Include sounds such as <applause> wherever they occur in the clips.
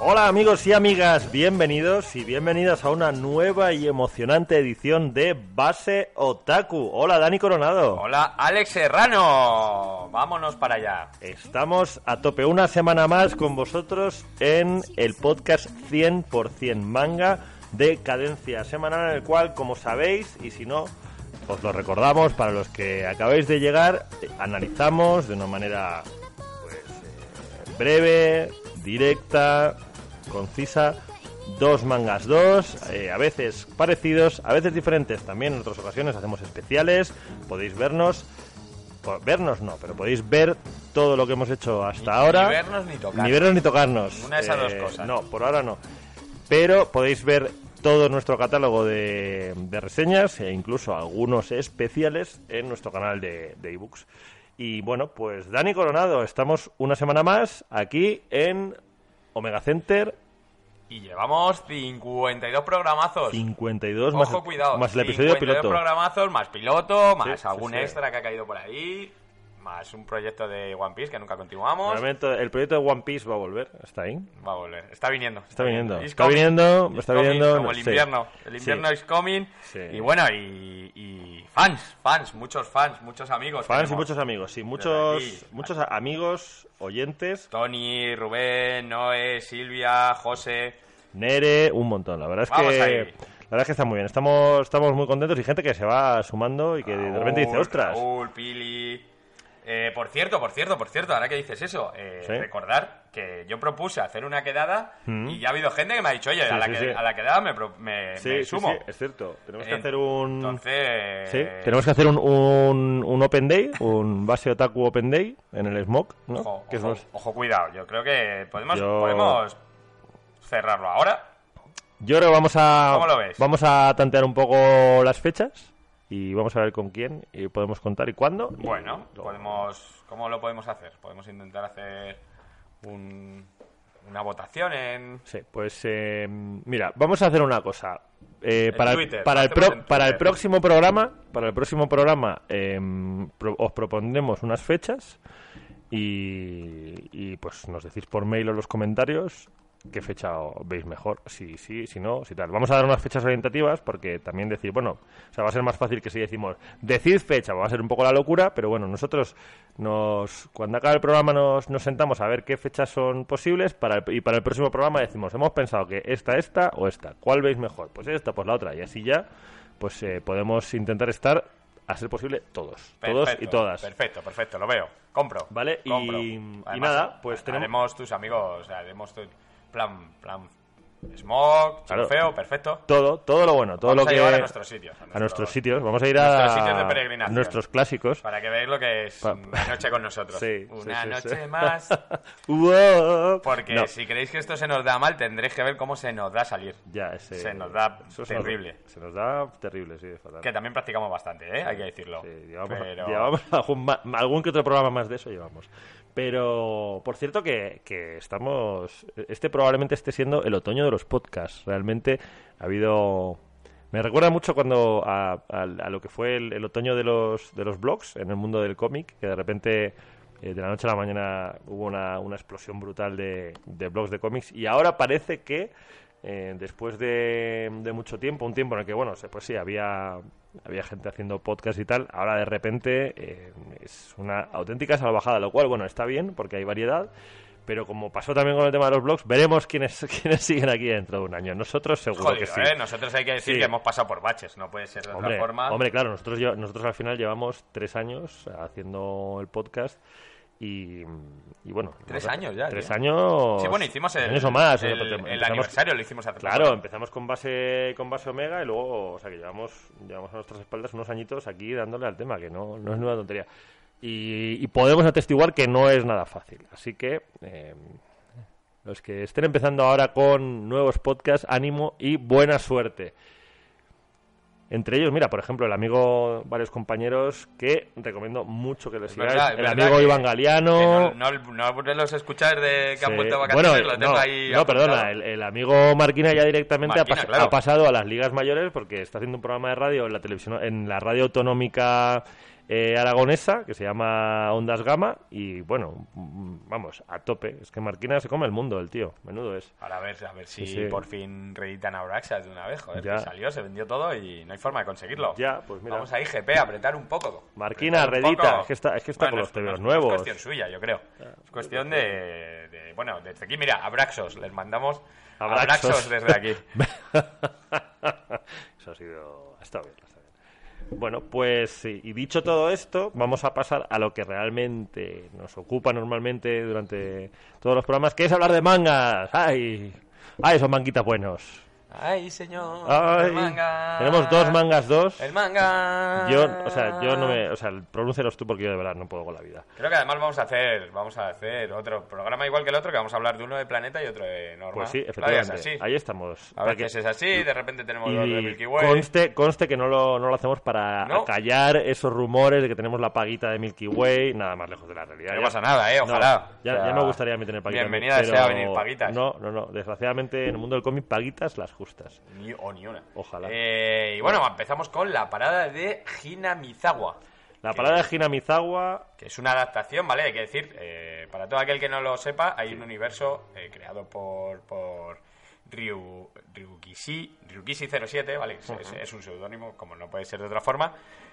Hola amigos y amigas, bienvenidos y bienvenidas a una nueva y emocionante edición de Base Otaku. Hola Dani Coronado. Hola Alex Serrano. Vámonos para allá. Estamos a tope una semana más con vosotros en el podcast 100% manga de cadencia semanal en el cual, como sabéis, y si no, os lo recordamos para los que acabáis de llegar, analizamos de una manera pues, eh, breve, directa, concisa, dos mangas dos, eh, a veces parecidos, a veces diferentes. También en otras ocasiones hacemos especiales, podéis vernos. Vernos no, pero podéis ver todo lo que hemos hecho hasta Ni- ahora. ni vernos ni tocarnos. Ni vernos ni tocarnos. Ninguna de esas dos cosas. No, por ahora no. Pero podéis ver todo nuestro catálogo de, de reseñas e incluso algunos especiales en nuestro canal de de ebooks. y bueno, pues Dani Coronado, estamos una semana más aquí en Omega Center Y llevamos 52 programazos. 52 Ojo, más, cuidado. más el episodio 52 piloto. programazos, más piloto, más Sí, algún sí, extra que ha caído por ahí, más un proyecto de One Piece que nunca continuamos. El proyecto de One Piece va a volver, está ahí. Va a volver. Está viniendo. Está viniendo. Está viniendo, está coming, viniendo, Como el sí. invierno. El invierno Sí. is coming. Sí. Y bueno, y, y fans, fans, muchos fans, muchos amigos. Fans y muchos amigos, sí, muchos, muchos amigos, oyentes, Tony, Rubén, Noé, Silvia, José. Nere, un montón. La verdad es Vamos que ahí. la verdad es que está muy bien. Estamos, estamos muy contentos y gente que se va sumando y que de repente dice, ostras. Raúl, Pili. Eh, por cierto, por cierto, por cierto, ahora que dices eso, eh, Sí. recordar que yo propuse hacer una quedada Mm. y ya ha habido gente que me ha dicho, oye, Sí, a, la sí, que- sí. a la quedada me, me- me sumo. sí, es cierto. Tenemos que hacer un Entonces, tenemos que hacer un, un, un Open Day, un base otaku Open Day en el Smoke, ¿no? Ojo, cuidado, yo creo que podemos, Yo- podemos cerrarlo ahora. Yo creo que vamos a ¿Cómo lo ves? vamos a tantear un poco las fechas y vamos a ver con quién y podemos contar y cuándo. Bueno, podemos, ¿cómo lo podemos hacer? Podemos intentar hacer un- una votación en... Sí, pues eh, mira, vamos a hacer una cosa. Eh, para, Twitter, el, para, el pro- para el próximo programa, para el próximo programa em, pro- os propondremos unas fechas y, y, pues nos decís por mail o en los comentarios qué fecha veis mejor, si sí, si no, si tal. Vamos a dar unas fechas orientativas porque también decir, bueno, o sea, va a ser más fácil que si decimos, decid fecha, va a ser un poco la locura, pero bueno, nosotros nos cuando acabe el programa nos, nos sentamos a ver qué fechas son posibles para el- y para el próximo programa decimos, hemos pensado que esta, esta o esta, ¿cuál veis mejor? Pues esta, pues la otra, y así ya pues eh, podemos intentar estar a ser posible todos, todos y todas. Perfecto, perfecto, lo veo. Compro. Vale, y- compro. y Además, nada, pues tenemos- Haremos tus amigos, o sea, haremos tu plan, plan Smog, Claro. feo, perfecto. Todo, todo lo bueno, todo Vamos lo a que llevar a nuestros sitios. a nuestros sitios, vamos a ir a nuestros sitios de peregrinación. nuestros clásicos. Para que veáis lo que es Pa- una noche con nosotros. Sí, una sí, noche sí. <laughs> más. Porque No, si creéis que esto se nos da mal, tendréis que ver cómo se nos da salir. ya, ese- se nos da eso terrible. Nos, se nos da terrible, sí, fatal. Que también practicamos bastante, ¿eh? Hay que decirlo. Sí, llevamos, Pero- <laughs> llevamos algún, algún que otro programa más de eso llevamos. Pero, por cierto, que, que estamos. Este probablemente esté siendo el otoño de los podcasts. Realmente ha habido. Me recuerda mucho cuando a, a- lo que fue el, el otoño de los, de los blogs en el mundo del cómic, que de repente eh, de la noche a la mañana hubo una, una explosión brutal de, de blogs de cómics y ahora parece que eh, después de, de mucho tiempo, un tiempo en el que, bueno, pues sí, había, había gente haciendo podcast y tal, ahora de repente eh, es una auténtica salvajada, lo cual, bueno, está bien porque hay variedad, pero como pasó también con el tema de los blogs, veremos quiénes, <laughs> quiénes siguen aquí dentro de un año. Nosotros seguro Jodido, que sí. ¿eh? Nosotros hay que decir Sí. que hemos pasado por baches, no puede ser de Hombre, otra forma. hombre, claro, nosotros, nosotros al final llevamos tres años haciendo el podcast y, y bueno... Tres años ya, Tres años... Sí, bueno, hicimos el, años o más. el, aniversario, lo hicimos hace Claro, empezamos con base con base Omega y luego, o sea, que llevamos, llevamos a nuestras espaldas unos añitos aquí dándole al tema, que no, no es nueva tontería. Y, y podemos atestiguar que no es nada fácil. Así que eh, los que estén empezando ahora con nuevos podcasts, ánimo y buena suerte. Entre ellos, mira, por ejemplo, el amigo, varios compañeros que recomiendo mucho que les Es sigáis. el amigo Iván que Galeano. no, no, no los escuchar de que han Sí. vuelto de vacaciones, Bueno, lo tengo no, ahí no, apuntado. perdona, el, el amigo Marquina ya directamente ha, pas- claro. ha pasado a las ligas mayores porque está haciendo un programa de radio en la televisión, en la radio autonómica eh, aragonesa que se llama Ondas Gama y bueno, vamos, a tope. Es que Marquina se come el mundo, el tío. Menudo es. Ahora a ver, a ver si Sí, sí. por fin reeditan a Abraxas de una vez. Joder, Ya. que salió, se vendió todo y no hay forma de conseguirlo. Ya, pues mira. Vamos a IGP a apretar un poco. Marquina, redita. Es que está- es que está con los tebeos nuevos. Es cuestión suya, yo creo. Es cuestión de, de- Bueno, desde aquí, mira, Abraxos. Les mandamos Abraxos. Desde aquí. <laughs> Eso ha sido. Ha estado bien. Bueno, pues y dicho todo esto, vamos a pasar a lo que realmente nos ocupa normalmente durante todos los programas, que es hablar de mangas. ¡Ay! ¡Ay, esos manguitas buenos! Ay, señor. ¡Ay! el manga. Tenemos dos mangas, dos. El manga. Yo, o sea, yo no me. O sea, pronúncialos tú porque yo de verdad no puedo con la vida. Creo que además vamos a hacer vamos a hacer otro programa igual que el otro, que vamos a hablar de uno de Planeta y otro de Norma. Pues sí, Claro, es efectivamente. así. Ahí estamos. A Para que- veces es así, de repente tenemos dos de Y Milky Way. conste, conste que no lo, no lo hacemos para No. acallar esos rumores de que tenemos la paguita de Milky Way, nada más lejos de la realidad. No Ya- pasa nada, ¿eh? No, Ojalá. ya, O sea, ya me gustaría a mí tener paguitas. bienvenida sea venir paguitas. No, no, no. Desgraciadamente en el mundo del cómic, paguitas las justas. Ni, o ni una. Ojalá. Eh, y bueno, empezamos con la parada de Hinamizawa. La palabra de Hinamizawa, que es una adaptación, ¿vale? Hay que decir, eh, para todo aquel que no lo sepa, hay un universo eh, creado por, por Ryu, Ryukishi, Ryukishi07, ¿vale? Es, es- es un seudónimo, como no puede ser de otra forma,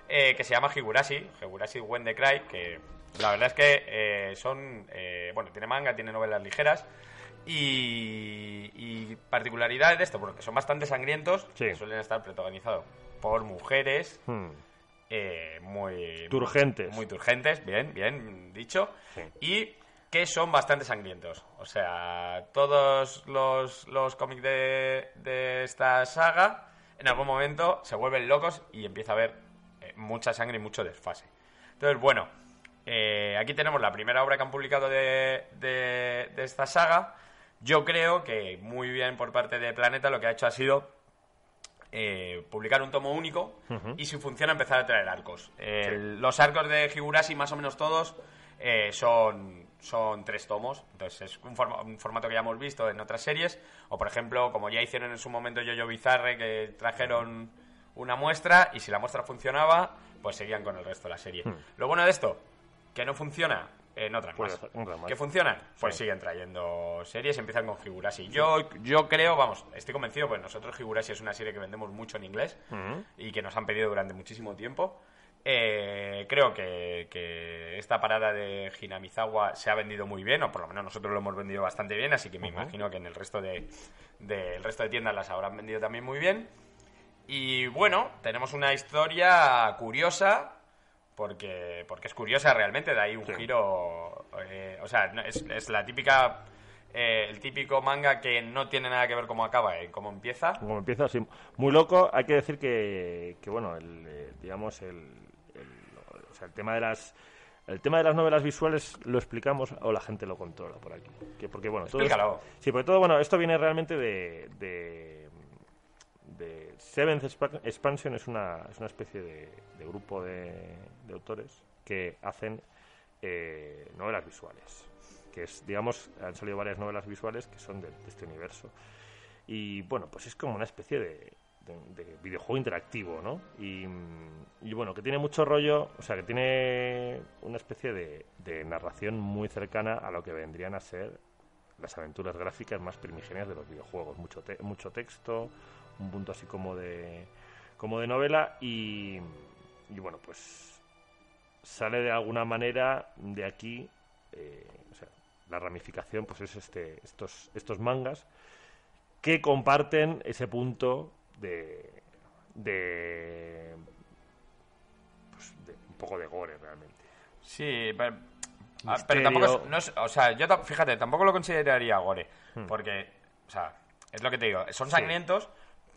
eh, que se llama Higurashi, Higurashi When the Cry, que la verdad es que eh, son, eh, bueno, tiene manga, tiene novelas ligeras, y, y particularidades de esto, porque son bastante sangrientos, Sí. que suelen estar protagonizados por mujeres, hmm, eh, muy Turgentes. muy turgentes, bien, bien dicho, Sí. y que son bastante sangrientos. O sea, todos los, los cómics de, de esta saga en algún momento se vuelven locos y empieza a haber eh, mucha sangre y mucho desfase. Entonces, bueno, eh, aquí tenemos la primera obra que han publicado de, de- de esta saga. Yo creo que muy bien por parte de Planeta lo que ha hecho ha sido eh, publicar un tomo único y si funciona empezar a traer arcos. Los arcos de Higurashi, más o menos todos, eh, son, son tres tomos. Entonces es un, forma- un formato que ya hemos visto en otras series. O por ejemplo, como ya hicieron en su momento Yo-Yo Bizarre, que trajeron una muestra y si la muestra funcionaba, pues seguían con el resto de la serie. Lo bueno de esto, que no funciona, no traen Pues más. más. ¿Que funcionan? Pues Sí. siguen trayendo series, empiezan con Higurashi. Yo, yo creo, vamos, estoy convencido, pues nosotros Higurashi es una serie que vendemos mucho en inglés y que nos han pedido durante muchísimo tiempo. Eh, creo que, que esta parada de Hinamizawa se ha vendido muy bien, o por lo menos nosotros lo hemos vendido bastante bien, así que me imagino que en el resto de, de- el resto de tiendas las habrán vendido también muy bien. Y bueno, tenemos una historia curiosa, porque, porque es curiosa realmente, de ahí un Sí. giro. eh, o sea, es, es la típica. eh, el típico manga que no tiene nada que ver cómo acaba y cómo empieza. como empieza así, muy loco, hay que decir que, que bueno, el, eh, digamos, el, el- o sea, el tema de las... El tema de las novelas visuales lo explicamos o la gente lo controla por aquí. Que porque, bueno, todo Explícalo. es- sí, porque todo, bueno, esto viene realmente de, de, de Seventh Expa- Expansion, es una, es una especie de, de grupo de, de autores que hacen eh, novelas visuales. Que es, digamos, han salido varias novelas visuales que son de, este universo. Y bueno, pues es como una especie de, de- de videojuego interactivo, ¿no? Y, bueno, que tiene mucho rollo, o sea, que tiene una especie de, de narración muy cercana a lo que vendrían a ser las aventuras gráficas más primigenias de los videojuegos. Mucho, te- mucho texto, un punto así como de, como de novela y, y bueno, pues sale de alguna manera de aquí, eh, o sea, la ramificación pues es este, estos, estos mangas que comparten ese punto de, de, pues, de un poco de gore realmente. Sí, pero, ah, Misterio. pero tampoco es, no es- O sea, yo, fíjate, tampoco lo consideraría gore. Hmm. Porque, o sea, es lo que te digo, son sangrientos,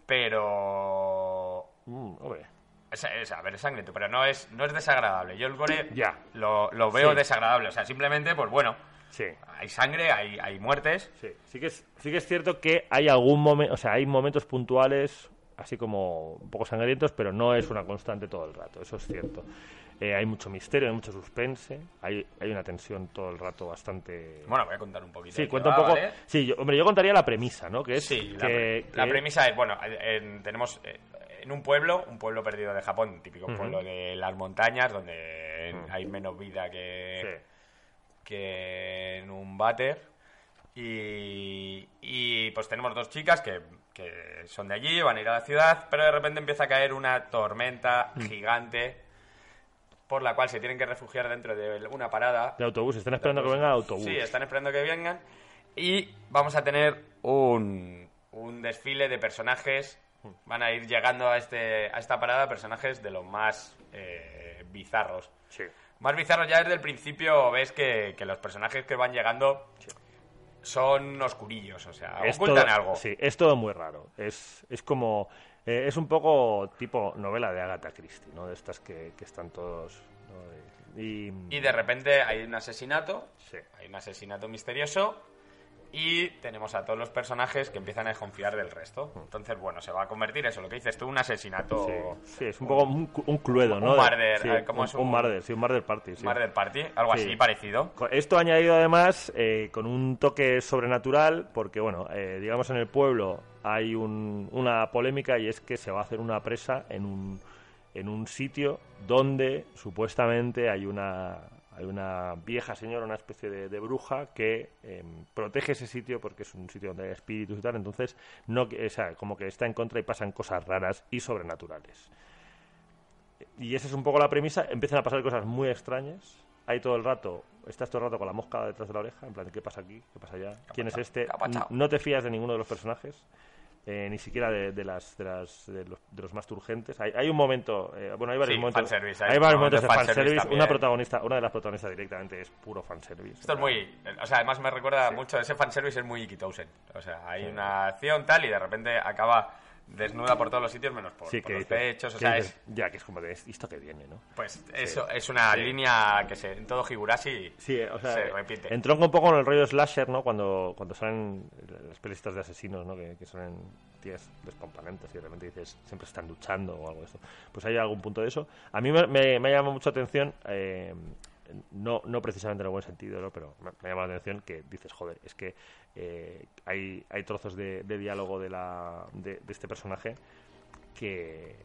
pero. Mm, hombre. Es, es- a ver, es sangriento, pero no es, no es desagradable. Yo el gore Ya. lo, lo veo Sí. desagradable. O sea, simplemente, pues bueno, Sí. hay sangre, hay, hay muertes. Sí, sí que es, sí que es cierto que hay algún momento, o sea, hay momentos puntuales así como un poco sangrientos, pero no es una constante todo el rato, eso es cierto. Eh, hay mucho misterio, hay mucho suspense, hay, hay una tensión todo el rato bastante... Bueno, voy a contar un poquito. sí, cuenta un poco... ¿vale? Sí, yo, hombre, yo contaría la premisa, ¿no? Que es Sí, la, que, pre- la que- premisa es, bueno, eh, en- tenemos... eh, en un pueblo, un pueblo perdido de Japón, típico pueblo de las montañas, donde hay menos vida que, que en un váter. Y, y pues tenemos dos chicas que, que son de allí, van a ir a la ciudad, pero de repente empieza a caer una tormenta gigante por la cual se tienen que refugiar dentro de una parada. De autobús, están esperando que venga el autobús. Sí, están esperando que vengan. Y vamos a tener un, un desfile de personajes. Van a ir llegando a, este, a esta parada personajes de los más eh, bizarros. Sí. Más bizarros ya desde el principio ves que, que los personajes que van llegando son oscurillos, o sea, Es ocultan todo- algo. Sí, es todo muy raro. Es, es como. Eh, es un poco tipo novela de Agatha Christie, ¿no? De estas que, que están todos. ¿no? Y, Y de repente hay un asesinato, Sí. hay un asesinato misterioso y tenemos a todos los personajes que empiezan a desconfiar del resto. Entonces, bueno, se va a convertir eso, lo que dices tú, un asesinato... Sí, sí, es un poco un, un cluedo, ¿no? un De- murder, sí, eh, ¿cómo un, es un un- murder, sí, un murder party. Sí. Murder Party, algo Sí. así parecido. Esto añadido además eh, con un toque sobrenatural, porque bueno, eh, digamos en el pueblo hay un- una polémica y es que se va a hacer una presa en un, en un sitio donde supuestamente hay una, hay una vieja señora, una especie de, bruja que eh, protege ese sitio porque es un sitio donde hay espíritus y tal, entonces no, o sea, como que está en contra y pasan cosas raras y sobrenaturales. Y esa es un poco la premisa. Empiezan a pasar cosas muy extrañas. Hay todo el rato, estás todo el rato con la mosca detrás de la oreja, en plan, ¿qué pasa aquí? ¿Qué pasa allá? ¿Quién es este? No te fías de ninguno de los personajes, eh, ni siquiera de, de las, de, las de, los, de los más turgentes. Hay, hay un momento, eh, bueno, hay varios Sí, momentos, hay hay varios momentos de fanservice. Una protagonista, una de las protagonistas directamente es puro fanservice. Esto es muy... O sea, además me recuerda mucho, ese fanservice es muy Iki Townsend. O sea, hay una acción tal y de repente acaba desnuda por todos los sitios menos por, Sí, por que los dices- pechos. O sea, dices, es... Ya, que es como de esto que viene, ¿no? Pues eso es una línea que se, en todo Higurashi o sea, se repite. entronca un poco con el rollo slasher, ¿no? Cuando, cuando salen las pelistas de asesinos, ¿no? Que, que son tías despampanantes y de repente dices, siempre están luchando o algo de esto. Pues hay algún punto de eso. A mí me, me, me llama mucho atención, eh, no, no precisamente en el buen sentido, ¿no? Pero me, me llama la atención que dices, joder, es que eh, hay, hay trozos de, de diálogo de, la, de, de este personaje que,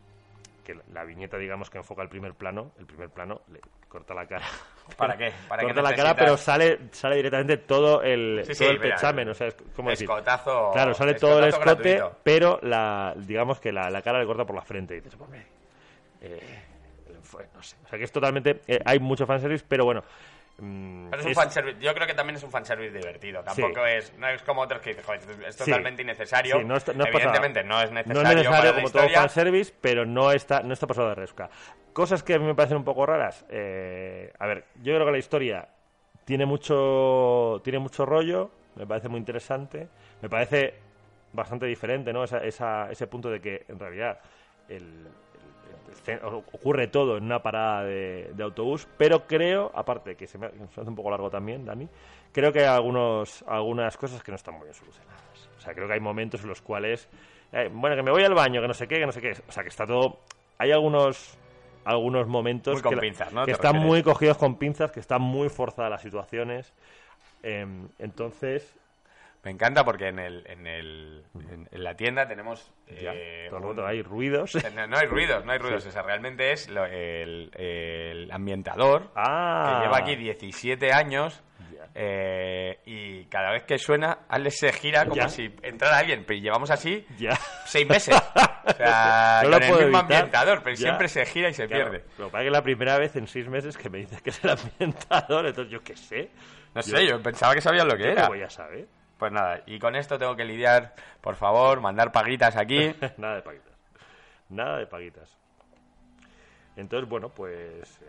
que la- viñeta, digamos, que enfoca el primer plano, el primer plano le corta la cara. <laughs> ¿Para qué? ¿Para qué corta la cara, pero sale, sale directamente todo el, Sí, todo sí, el mira, pechamen, o sea, es como decir... Escotazo. Claro, sale todo el escote, gratuito. pero la, digamos que la, la cara le corta por la frente. Y dices, "Hombre, eh, no sé. O sea, que es totalmente... eh, hay mucho fanservice, pero bueno... mm, Pero es un es- fanservice. Yo creo que también es un fanservice divertido. Tampoco es, no es como otros que dices, "Joder, es Sí. totalmente innecesario. Sí, no está- no es Evidentemente no es necesario. No es necesario para como todo fanservice, pero no está, no está pasado de resca. Cosas que a mí me parecen un poco raras. eh, a ver, yo creo que la historia tiene mucho, tiene mucho rollo, me parece muy interesante, me parece bastante diferente, ¿no? Esa, esa- ese punto de que en realidad el, ocurre todo en una parada de, de autobús, pero creo, aparte que se me, se hace un poco largo también, Dani, creo que hay algunos, algunas cosas que no están muy bien solucionadas. O sea, creo que hay momentos en los cuales, eh, bueno, que me voy al baño, que no sé qué, que no sé qué. O sea, que está todo... Hay algunos algunos momentos que, la- pinzas, ¿no? que ¿Te están refieres? muy cogidos con pinzas, que están muy forzadas las situaciones. Em, entonces, Me encanta porque en, el, en, el, en, en la tienda tenemos. ya, eh, todo el un- rato hay ruidos. <laughs> No, no hay ruidos, no hay ruidos. O sea, realmente es lo- el, el ambientador ah, que lleva aquí 17 años. Eh, y cada vez que suena, Alex se gira como si entrara alguien. Pero llevamos así seis meses. O sea, <laughs> No lo con el puedo mismo evitar. ambientador, pero Ya. siempre se gira y se Claro, pierde. Lo que pasa es que es la primera vez en seis meses que me dices que es el <laughs> ambientador, entonces yo qué sé. No sé, yo pensaba que sabías lo que Yo era. voy a saber. Pues nada, y con esto tengo que lidiar, por favor, mandar paguitas aquí. <laughs> Nada de paguitas. Nada de paguitas. Entonces, bueno, pues... eh,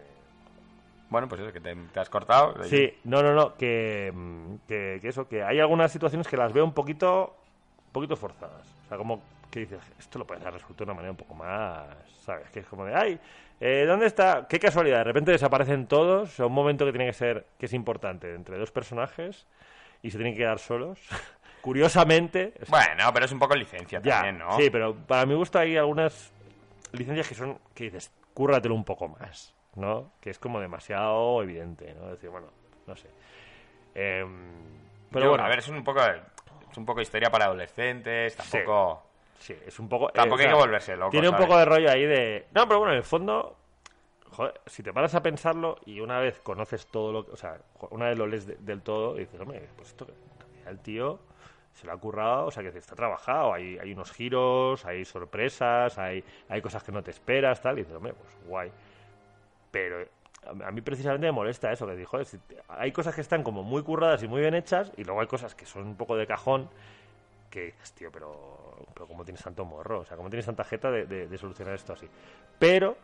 Bueno, pues eso, que te, te has cortado. Sí, no, no, no, que, mm, que, que eso, que hay algunas situaciones que las veo un poquito, un poquito forzadas. O sea, como que dices, esto lo puedes resuelto de una manera un poco más, ¿sabes? Que es como de, ay, eh, ¿dónde está? Qué casualidad, de repente desaparecen todos, o sea, un momento que tiene que ser, que es importante, entre dos personajes, y se tienen que quedar solos. <laughs> Curiosamente, o sea, Bueno, pero es un poco licencia ya, también, ¿no? sí, pero para mi gusto hay algunas licencias que son, que dices, cúrratelo un poco más, ¿no? Que es como demasiado evidente, ¿no? Es decir, bueno, no sé. Em, pero Yo, bueno, a ver, es un poco es un poco historia para adolescentes, tampoco Sí, es un poco... eh, Tampoco o hay sea, que volverse loco. Tiene un ¿sabes? poco de rollo ahí de... No, pero bueno, en el fondo... Si te paras a pensarlo y una vez conoces todo lo que... O sea, una vez lo lees de- del todo dices, hombre, pues esto... El tío se lo ha currado, o sea, que está trabajado. Hay, hay unos giros, hay sorpresas, hay, hay cosas que no te esperas, tal. Y dices, hombre, pues guay. Pero a mí precisamente me molesta eso, que dijo, hay cosas que están como muy curradas y muy bien hechas, y luego hay cosas que son un poco de cajón, que dices, tío, pero, pero ¿cómo tienes tanto morro? O sea, ¿cómo tienes tanta jeta de, de- de solucionar esto así? Pero,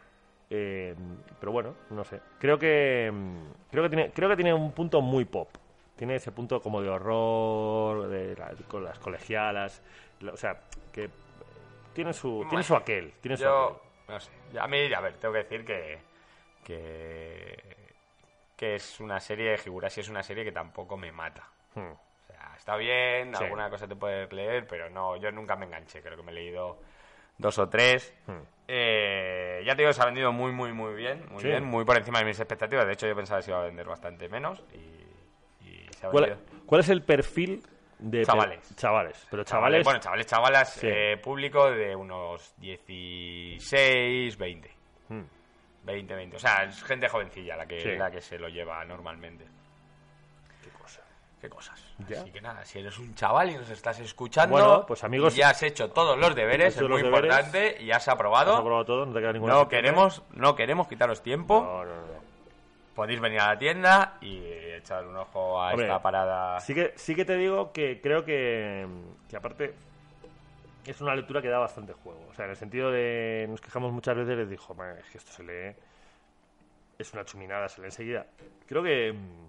eh, pero bueno, no sé. Creo que, creo que tiene, creo que tiene un punto muy pop. Tiene ese punto como de horror, de la- con las colegialas, la- o sea, que tiene su, tiene su aquel, tiene su aquel. Yo, no sé. A mí, a ver, tengo que decir que. que. que es una serie de figuras y es una serie que tampoco me mata. Hmm. O sea, está bien, Sí. alguna cosa te puedes leer, pero no, yo nunca me enganché. Creo que me he leído dos o tres. Hmm. Eh, ya te digo, se ha vendido muy, muy, muy bien. Muy Sí. bien, muy por encima de mis expectativas. De hecho, yo pensaba que se iba a vender bastante menos y, y se ha ¿Cuál, es el perfil de Chavales. Chavales, pero Chavales, chavales, bueno, chavales, chavalas, Sí. eh, público de unos 16, 20. Hmm. 20, 20. O sea, es gente jovencilla la que, Sí. la que se lo lleva normalmente. Qué cosa. ¿Qué cosas? Ya. Así que nada, si eres un chaval y nos estás escuchando, Bueno, pues, amigos, ya has hecho todos los deberes, es muy deberes, importante, y has aprobado. Has aprobado todo, no te queda ninguna no queremos, no queremos quitaros tiempo. No, no, no. Podéis venir a la tienda y echar un ojo a Hombre, esta parada. Sí que, sí que te digo que creo que, que aparte es una lectura que da bastante juego. O sea, en el sentido de nos quejamos muchas veces, les dijo, "Man, es que esto se lee, es una chuminada, se lee enseguida. Creo que mm,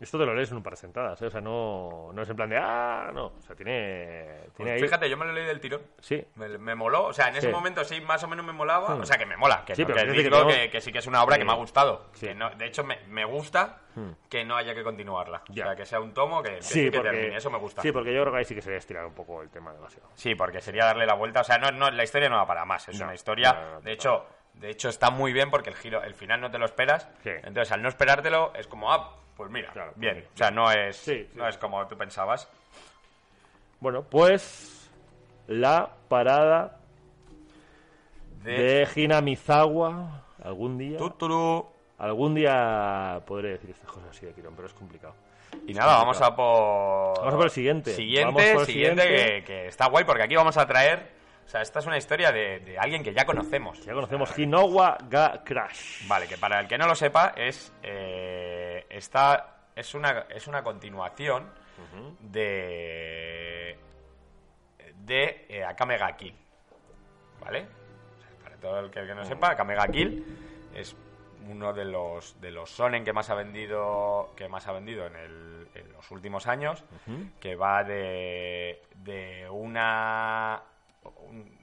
esto te lo lees en un par de sentadas, ¿eh? o sea, no, no es en plan de, ah, no, o sea, tiene, tiene ahí... Pues Fíjate, yo me lo leí del tirón. Sí, Me, me moló, o sea, en ese Sí. momento sí, más o menos me molaba. Hmm. O sea, que me mola, que, Sí, no, pero que digo que sí que es una obra que me ha gustado. Sí. Que no, de hecho, me, me gusta Hmm. que no haya que continuarla. Ya. O sea, que sea un tomo que sí, porque, termine. Eso me gusta. Sí, porque yo creo que ahí sí que se le estirar un poco el tema demasiado. Sí, porque sería darle la vuelta. O sea, no, no, la historia no va para más. Es una historia. de hecho, de hecho está muy bien porque el giro, el final no te lo esperas. Sí. Entonces, al no esperártelo, es como, ah, pues mira, Claro, bien. O sea, no es, Sí, sí, no es como tú pensabas. Bueno, pues la parada De, de Hina Mizawa algún día Tuturu. algún día podré decir estas cosas así de tirón pero es complicado Y nada, vamos a por. Vamos a por el siguiente. Siguiente, por el siguiente, siguiente. Que, que está guay porque aquí vamos a traer. O sea, esta es una historia de, de alguien que ya conocemos. ya conocemos Hinowa ga Crash Vale, que para el que no lo sepa, es. eh, esta es una, es una continuación de. de eh, Akame ga Kill. ¿Vale? O sea, para todo el que, el que no sepa, Akame ga Kill es uno de los de los sonen que más ha vendido que más ha vendido en, el- en los últimos años que va de de una un-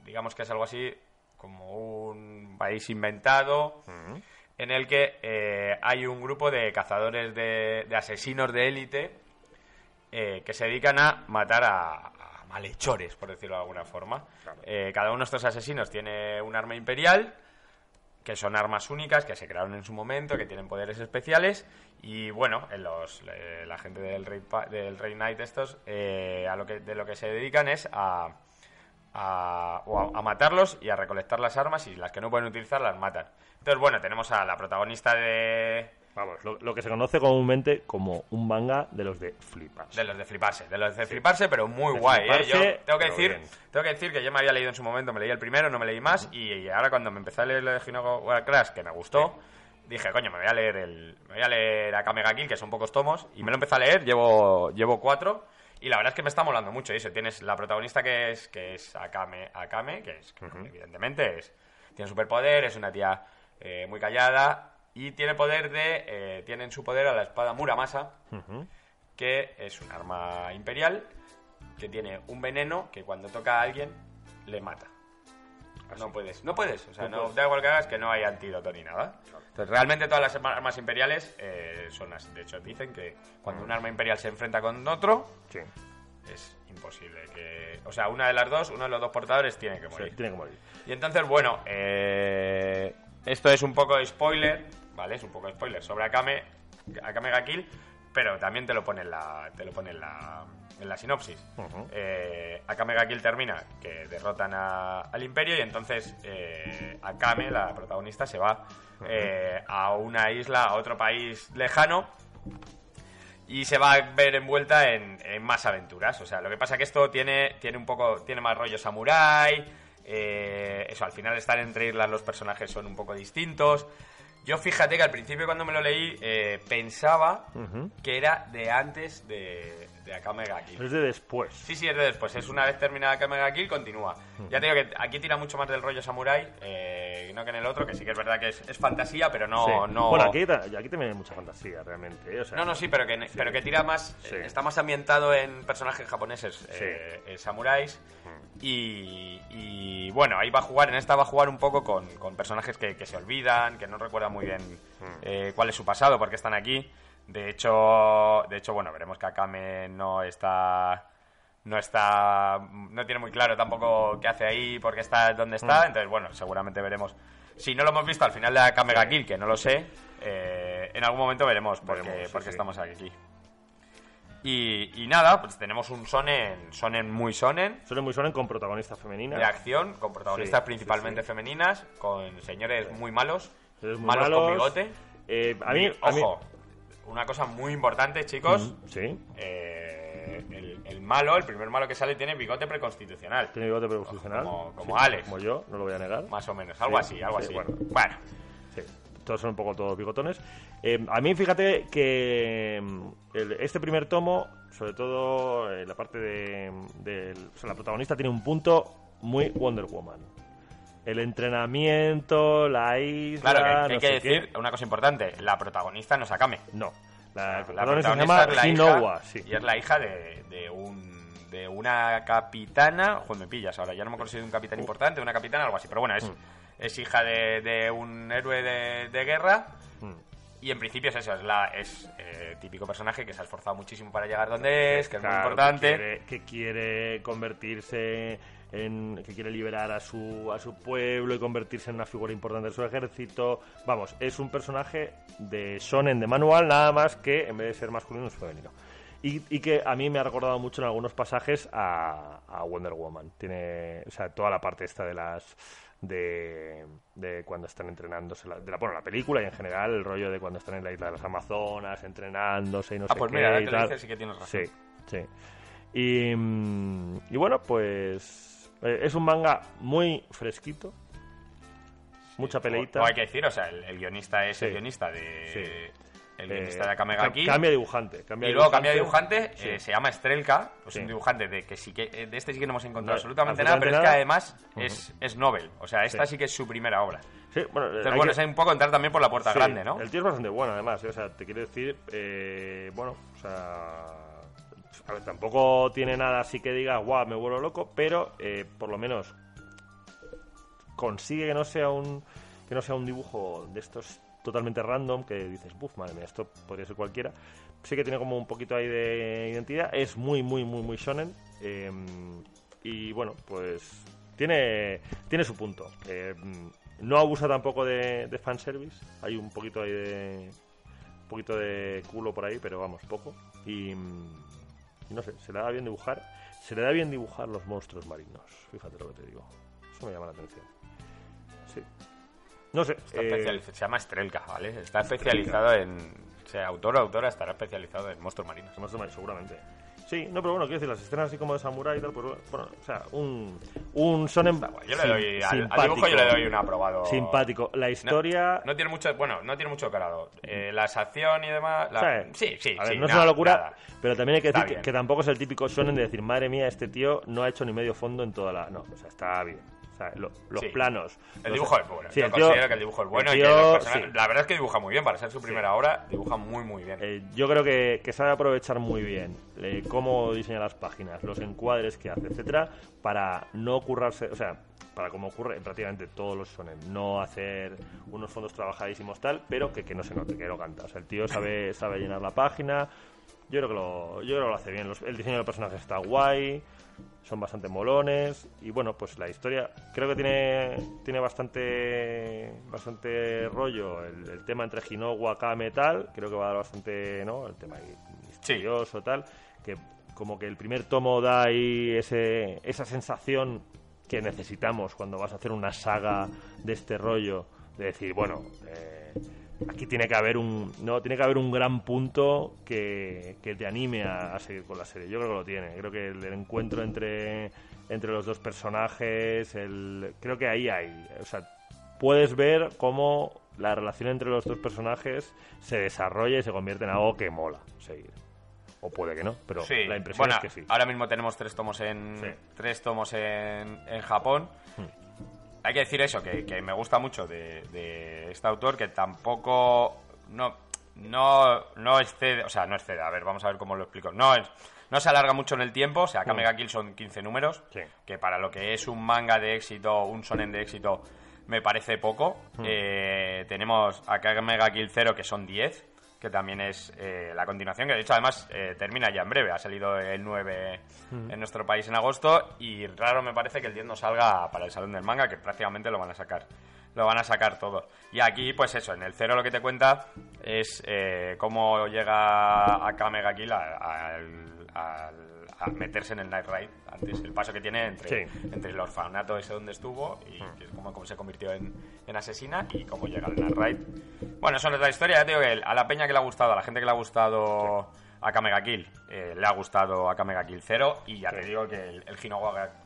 digamos que es algo así como un país inventado en el que eh, hay un grupo de cazadores de, de asesinos de élite eh, que se dedican a matar a, a malhechores, por decirlo de alguna forma. Eh, cada uno de estos asesinos tiene un arma imperial, que son armas únicas, que se crearon en su momento, que tienen poderes especiales. Y bueno, en los, eh, la gente del Rey, Pa- del Rey Knight estos, eh, a lo que, de lo que se dedican es a, a, o a- a matarlos y a recolectar las armas y las que no pueden utilizar las matan. Entonces, bueno, tenemos a la protagonista de, vamos lo, lo que se conoce comúnmente como un manga de los de flipas De los de fliparse, de los de fliparse, pero muy De guay, ¿eh? Yo fliparse, tengo que decir, bien. tengo que decir que yo me había leído en su momento, me leí el primero, no me leí más, y, y ahora cuando me empecé a leer lo de Hinogo Crash, que me gustó, dije, coño, me voy a leer el, me voy a leer Akame ga Kill, que son pocos tomos, y me lo empecé a leer, llevo, llevo cuatro, y la verdad es que me está molando mucho, eso, tienes la protagonista que es, que es Akame, Akame, que es, evidentemente es, tiene superpoder, es una tía eh, muy callada, y tiene poder de, eh, tiene en su poder a la espada Muramasa, Ujú. que es un arma imperial que tiene un veneno que cuando toca a alguien le mata. No puedes, no puedes, o sea, No no, da igual que hagas que no hay antídoto ni nada. Entonces, realmente todas las arma- armas imperiales eh, son así. De hecho, dicen que cuando un arma imperial se enfrenta con otro, sí, es imposible que... O sea, una de las dos, uno de los dos portadores tiene que sí, morir. tiene que morir Y entonces, bueno, eh, esto es un poco de spoiler, ¿vale? Es un poco de spoiler sobre Akame, Akame ga Kill, pero también te lo pone en la, te lo pone en la, en la sinopsis. Eh, Akame ga Kill termina que derrotan a- al Imperio y entonces eh, Akame, la protagonista, se va eh, a una isla, a otro país lejano y se va a ver envuelta en, en más aventuras. O sea, lo que pasa que esto tiene, tiene un poco, tiene más rollo samurai. eh, eso, al final estar entre islas los personajes son un poco distintos. Yo fíjate que al principio cuando me lo leí eh, pensaba que era de antes de, de Akame ga Kill. Es de después. Sí, sí, es de después. Es una vez terminada Akame ga Kill, continúa. Ya te digo que aquí tira mucho más del rollo samurai, eh, no que en el otro, que sí que es verdad que es, es fantasía, pero no... Sí. no... Bueno, aquí, aquí también hay mucha fantasía, realmente. ¿eh? O sea, No, no, sí, pero que, pero que tira más. Sí. eh, Está más ambientado en personajes japoneses, eh, eh, samuráis. Y, y, bueno, ahí va a jugar, en esta va a jugar un poco con, con personajes que, que se olvidan, que no recuerdan muy bien eh, cuál es su pasado, por qué están aquí. De hecho, de hecho, bueno, veremos que Akame no está. No está. No tiene muy claro tampoco qué hace ahí, por qué está donde está. Entonces, bueno, seguramente veremos. Si no lo hemos visto al final de Akame ga Kill, que no lo sé, eh, en algún momento veremos por qué, Veremos, sí, sí. estamos aquí. Y, y nada, pues tenemos un sonen, sonen muy sonen, Suelen muy sonen con protagonista femenina. de acción, con protagonistas Sí, principalmente femeninas, con señores muy malos, muy malos, con bigote. Eh, a mí, Y, a mí- ojo, una cosa muy importante, chicos. Mm, Sí, eh, el, el malo, el primer malo que sale, tiene bigote preconstitucional. tiene bigote preconstitucional. Como- como Sí, Alex. Como yo, no lo voy a negar. Más o menos, algo Sí, así, algo sí, así. bueno. bueno, Sí, todos son un poco todos bigotones. Eh, a mí, fíjate que mm, el- este primer tomo, sobre todo eh, la parte de, del- o sea, la protagonista tiene un punto muy Wonder Woman. El entrenamiento, la isla. claro, que, que hay que decir qué. una cosa importante, la protagonista no es Akame. No. La, La protagonista se protagonista llama es la hija, sí. y es la hija de, de un de una capitana, joder, me pillas ahora, ya no me acuerdo si de un capitán importante, de una capitana, algo así, pero bueno, es, Mm. es hija de, de un héroe de, de guerra Mm. y en principio es eso, es la es eh, típico personaje que se ha esforzado muchísimo para llegar donde es, que es muy importante. Que quiere, que quiere convertirse en. que quiere liberar a su, a su pueblo y convertirse en una figura importante de su ejército. Vamos, es un personaje de shonen de manual, nada más que en vez de ser masculino es femenino. Y, y que a mí me ha recordado mucho en algunos pasajes a, a Wonder Woman. Tiene, o sea, toda la parte esta de las de, de cuando están entrenándose, la, de la, bueno, la película y en general el rollo de cuando están en la isla de las Amazonas, entrenándose y no Ah, sé pues qué mira, y que tal. dices sí que tienes razón. Sí, sí. Y, mm, y bueno, pues eh, es un manga muy fresquito, mucha peleita. O, o hay que decir, o sea, el, el guionista es el guionista de Sí. el Eh, guionista de Akame ca- ga Kill. Cambia de dibujante. Cambia y de luego cambia de dibujante, Sí. eh, se llama Strelka, pues un dibujante de que sí que eh, de este sí que no hemos encontrado No, absolutamente nada, pero es que además es, es novel, o sea, esta sí. Que es su primera obra. Sí, bueno, eh, Entonces, bueno, que- es un poco entrar también por la puerta Sí, grande, ¿no? El tío es bastante bueno, además. ¿eh? O sea, te quiero decir, eh, bueno, o sea, a ver, tampoco tiene nada así que diga, guau, me vuelvo loco, pero eh, por lo menos consigue que no sea un que no sea un dibujo de estos totalmente random que dices, buf, madre mía, esto podría ser cualquiera. Sí que tiene como un poquito ahí de identidad. Es muy, muy, muy, muy shonen. eh, y bueno, pues tiene, tiene su punto. Eh, no abusa tampoco de, de fanservice. Hay un poquito ahí de. Un poquito de culo por ahí, pero vamos, poco. Y, mm, y no sé, se le da bien dibujar. Se le da bien dibujar los monstruos marinos. Fíjate lo que te digo. Eso me llama la atención. Sí. No sé. Eh, se llama Strelka, ¿vale? Está especializado en... O sea, autor o autora estará especializado en monstruos marinos. Monstruos marinos, seguramente. Sí, no, pero bueno, quiero decir, las escenas así como de samurai y tal, pues bueno, o sea, un, un guay. Yo le sim- doy... Al, al dibujo yo le doy un aprobado... Simpático. La historia... No, tiene mucho... Bueno, no tiene mucho calado. Eh, la acción y demás... la- sí, sí, A ver, sí, no es una locura, nada. pero también hay que decir que, tampoco es el típico shonen de decir, madre mía, este tío no ha hecho ni medio fondo en toda la... No, o sea, está bien. O sea, lo- los Sí. planos... El los- dibujo es bueno. Sí, Yo el tío- considero que el dibujo es bueno el y que tío, sí. La verdad es que dibuja muy bien. Para ser su primera obra, dibuja muy, muy bien. Eh, yo creo que, que sabe aprovechar muy bien eh, cómo diseña las páginas, los encuadres que hace, etcétera, para no currarse, o sea, para como ocurre en prácticamente todos los sonen, no hacer unos fondos trabajadísimos tal, pero que, que no se note, que no canta. O sea, el tío sabe, <laughs> sabe llenar la página, Yo creo que lo, yo creo que lo hace bien. Los- el diseño del personaje está guay, son bastante molones y bueno, pues la historia creo que tiene tiene bastante bastante rollo el, el tema entre Hinogu, Akame y tal. Creo que va a dar bastante, ¿no? El tema misterioso tal, que como que el primer tomo da ahí ese, esa sensación que necesitamos cuando vas a hacer una saga de este rollo de decir bueno eh, aquí tiene que haber un no tiene que haber un gran punto que, que te anime a, a seguir con la serie. Yo creo que lo tiene. Creo que el, el encuentro entre entre los dos personajes el creo que ahí hay. O sea puedes ver cómo la relación entre los dos personajes se desarrolla y se convierte en algo que mola seguir o puede que no pero Sí, la impresión bueno, es que sí ahora mismo tenemos tres tomos en Sí. tres tomos en, en Japón. Hay que decir eso, que, que me gusta mucho de, de este autor, que tampoco no, no, no excede, o sea, no excede, a ver, vamos a ver cómo lo explico. No es, no se alarga mucho en el tiempo, o sea, Kamega Kill son 15 números, Sí. que para lo que es un manga de éxito, un sonen de éxito, me parece poco. Eh, tenemos a Kamega Kill 0, que son 10, que también es eh, la continuación, que de hecho además eh, termina ya en breve, ha salido el 9 en nuestro país en agosto y raro me parece que el 10 no salga para el Salón del Manga, que prácticamente lo van a sacar. Lo van a sacar todos. Y aquí, pues eso, en el cero lo que te cuenta es eh, cómo llega a Kamega Kill a, al- al- a meterse en el Night Ride. Antes, el paso que tiene entre, Sí. entre el orfanato ese donde estuvo y como, como se convirtió en, en asesina y cómo llega al Night Ride. Bueno, eso no es la historia. Ya te digo que a la peña que le ha gustado, a la gente que le ha gustado a Kamega Kill, eh, le ha gustado a Kamega Kill 0 y ya te digo que el, el Hino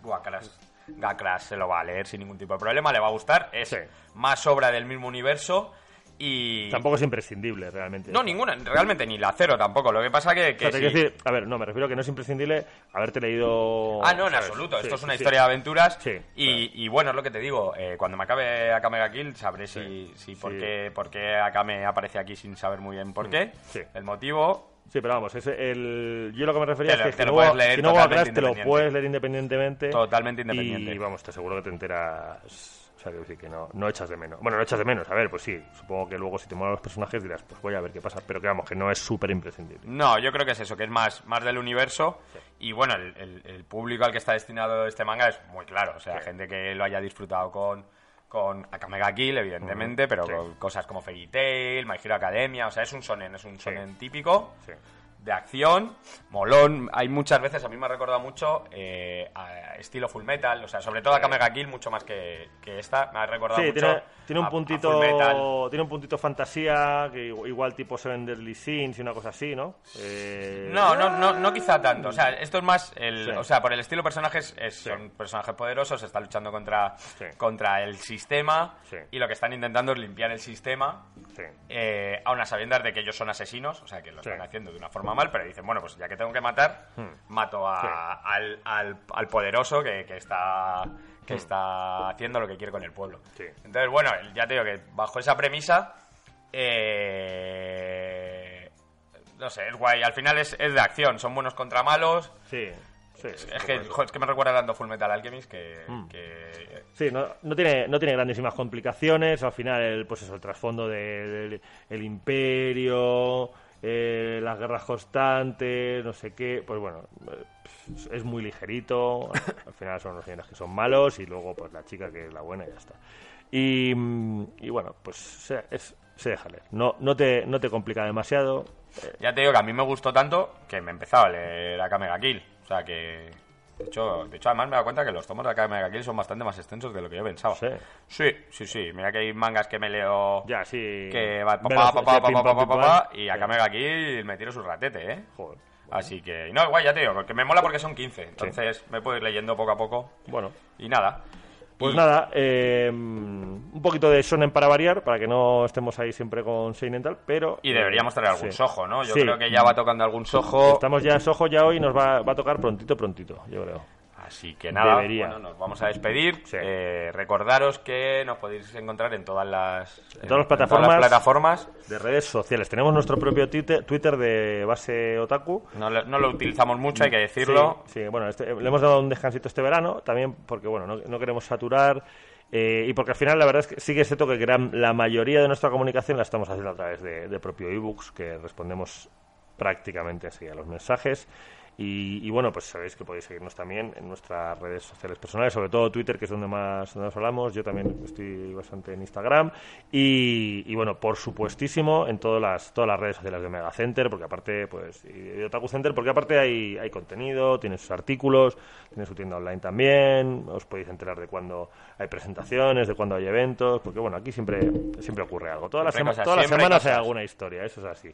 Gakras, Gakras se lo va a leer sin ningún tipo de problema, le va a gustar. Es más obra del mismo universo y... tampoco es imprescindible realmente No, ninguna, realmente ni la cero tampoco. Lo que pasa que... O que sea, te quiero sí- decir, a ver, no, me refiero a que no es imprescindible haberte leído... Ah, no, en ¿sabes? absoluto. Sí, Esto es una sí. historia de aventuras. Sí, y, y bueno, es lo que te digo. eh, cuando me acabe Akame Kill, sabré si, si por, qué, por qué Akame aparece aquí sin saber muy bien por qué. Sí. El motivo. Sí, pero vamos, ese, el, yo lo que me refería Te es que te lo no, puedes leer si no te lo puedes leer independientemente. Totalmente independiente. Y vamos, te aseguro que te enteras... Sea, que no, no echas de menos. Bueno, no echas de menos, a ver, pues sí. Supongo que luego si te molan los personajes dirás, pues voy a ver qué pasa. Pero que vamos, que no es súper imprescindible. No, yo creo que es eso, que es más, más del universo. Y bueno, el, el- el público al que está destinado este manga es muy claro. O sea, Sí. gente que lo haya disfrutado con, con Akame ga Kill, evidentemente, pero Sí. con cosas como Fairy Tail, My Hero Academia. O sea, es un sonen, es un sonen típico. Sí. De acción, molón. Hay muchas veces, a mí me ha recordado mucho eh, a estilo Full Metal, o sea, sobre todo a Kamega Kill, mucho más que, que esta. Me ha recordado Sí, mucho. tiene, tiene un a- puntito tiene un puntito fantasía, que igual, tipo Seven Deadly Sins y una cosa así, ¿no? Eh, No, no, no, no quizá tanto. O sea, esto es más el, Sí. o sea, por el estilo personajes es- son personajes poderosos, está luchando contra, Sí. contra el sistema Sí. y lo que están intentando es limpiar el sistema. Sí. Eh, a unas sabiendas de que ellos son asesinos, o sea, que lo Sí. están haciendo de una forma mal, pero dicen, bueno, pues ya que tengo que matar, mato a- Hmm. Sí. al, al- al poderoso que, que está que Hmm. está haciendo lo que quiere con el pueblo. Sí. Entonces, bueno, ya te digo que bajo esa premisa, eh, no sé, es guay. Al final es, es de acción, son buenos contra malos. Sí, sí. Es, es que, es que me recuerda dando Full Metal Alchemist que, Mm. que Sí, no, no tiene, no tiene grandísimas complicaciones. Al final, el, pues eso, el trasfondo de- del el imperio, eh, las guerras constantes, no sé qué. Pues bueno, es muy ligerito. Al final son los señores que son malos y luego pues la chica que es la buena y ya está. Y, y bueno, pues se, es, deja leer. No, no, te, no te complica demasiado. Eh, Ya te digo que a mí me gustó tanto que me empezaba a leer a Kamega Kill. O sea que. De hecho, de hecho, además me he dado cuenta que los tomos de Kamega Kill son bastante más extensos de lo que yo pensaba. Sí. Sí, sí, sí. Mira que hay mangas que me leo. ya, sí. Que va pa, Velos, pa, pa, sí, pa, pim, pa, pam, pa, pim, pa, pam. pa, y a Kamega Kill me tiro su ratete, ¿eh? Joder. Así que. No, igual ya te digo, porque me mola porque son 15. Entonces me puedo ir leyendo poco a poco. Bueno, Y nada. Pues nada, eh, un poquito de shonen para variar, para que no estemos ahí siempre con seinen tal, pero... Y deberíamos traer algún sí. sojo, ¿no? Yo Sí. creo que ya va tocando algún sojo. Estamos ya en Soho ya hoy, nos va, va a tocar prontito, prontito, yo creo. Así que nada, Debería. bueno, nos vamos a despedir. Sí. Eh, recordaros que nos podéis encontrar en todas las, en- todas las en plataformas. plataformas. De redes sociales. Tenemos nuestro propio Twitter, de base otaku. No, lo- no lo utilizamos mucho, hay que decirlo. Sí, sí, bueno, este- le hemos dado un descansito este verano, también porque, bueno, no, no queremos saturar eh, y porque al final la verdad es que sí que es cierto que gran- la mayoría de nuestra comunicación la estamos haciendo a través de, de propio ebooks, que respondemos prácticamente enseguida los mensajes. Y, y, bueno, pues sabéis que podéis seguirnos también en nuestras redes sociales personales, sobre todo Twitter, que es donde más donde nos hablamos. Yo también estoy bastante en Instagram. Y, y bueno, por supuestísimo, en todas las, todas las redes sociales de Mega Center, porque aparte, pues, y de Otaku Center, porque aparte hay, hay contenido, tiene sus artículos, tiene su tienda online también. Os podéis enterar de cuando hay presentaciones, de cuando hay eventos, porque bueno, aquí siempre, siempre ocurre algo. Todas las, sema- todas las semanas hay alguna historia, eso es así.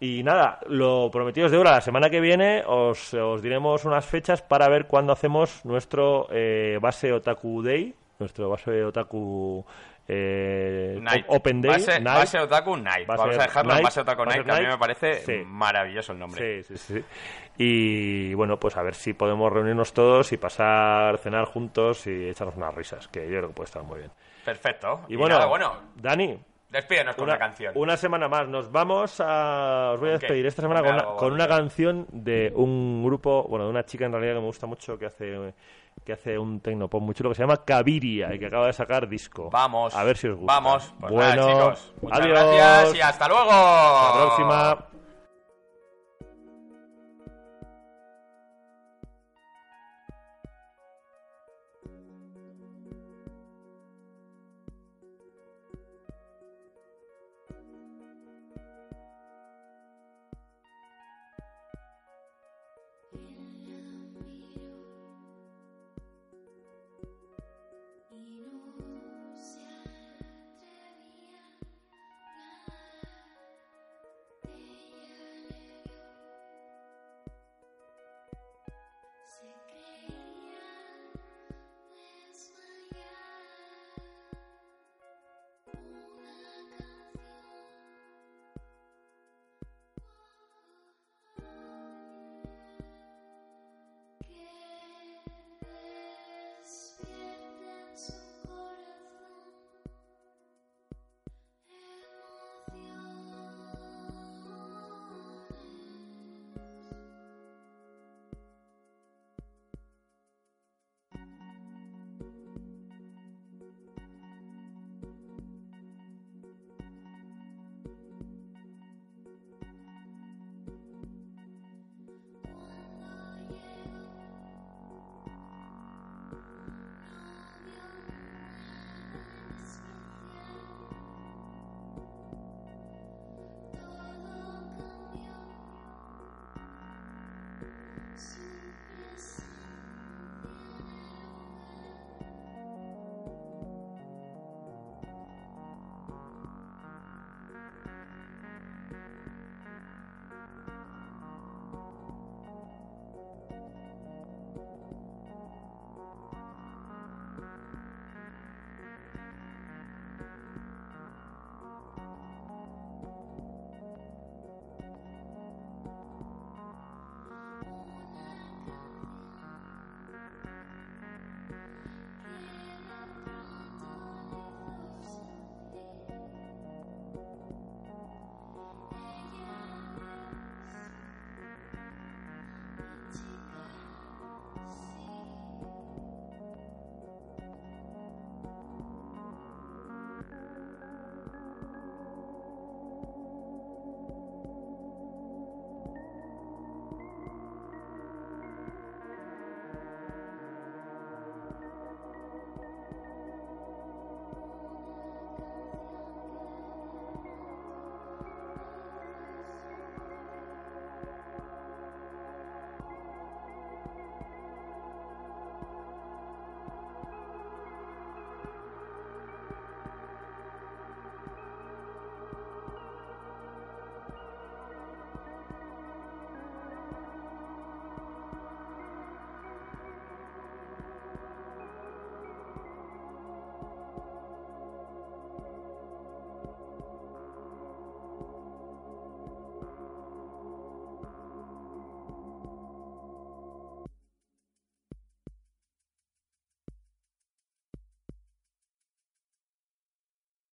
Y nada, lo prometido es de hora. La semana que viene os, os diremos unas fechas para ver cuándo hacemos nuestro eh, base Otaku Day, nuestro base Otaku eh, Night. Open Day. Base, Night. Base Otaku Night. A Vamos a dejarlo Night, Base Otaku Night, que a mí me parece Sí. maravilloso el nombre. Sí, sí, sí. Y bueno, pues a ver si podemos reunirnos todos y pasar, cenar juntos y echarnos unas risas, que yo creo que puede estar muy bien. Perfecto. Y, bueno, nada, bueno, Dani, despídenos con una, canción. una semana más. Nos vamos a. Os voy a despedir esta semana con una, con una canción de un grupo, bueno, de una chica en realidad que me gusta mucho que hace que hace un tecnopop muy chulo que se llama Caviria y que acaba de sacar disco. Vamos. A ver si os gusta. Vamos. Pues bueno, nada, chicos. Muchas adiós. gracias y hasta luego. Hasta la próxima.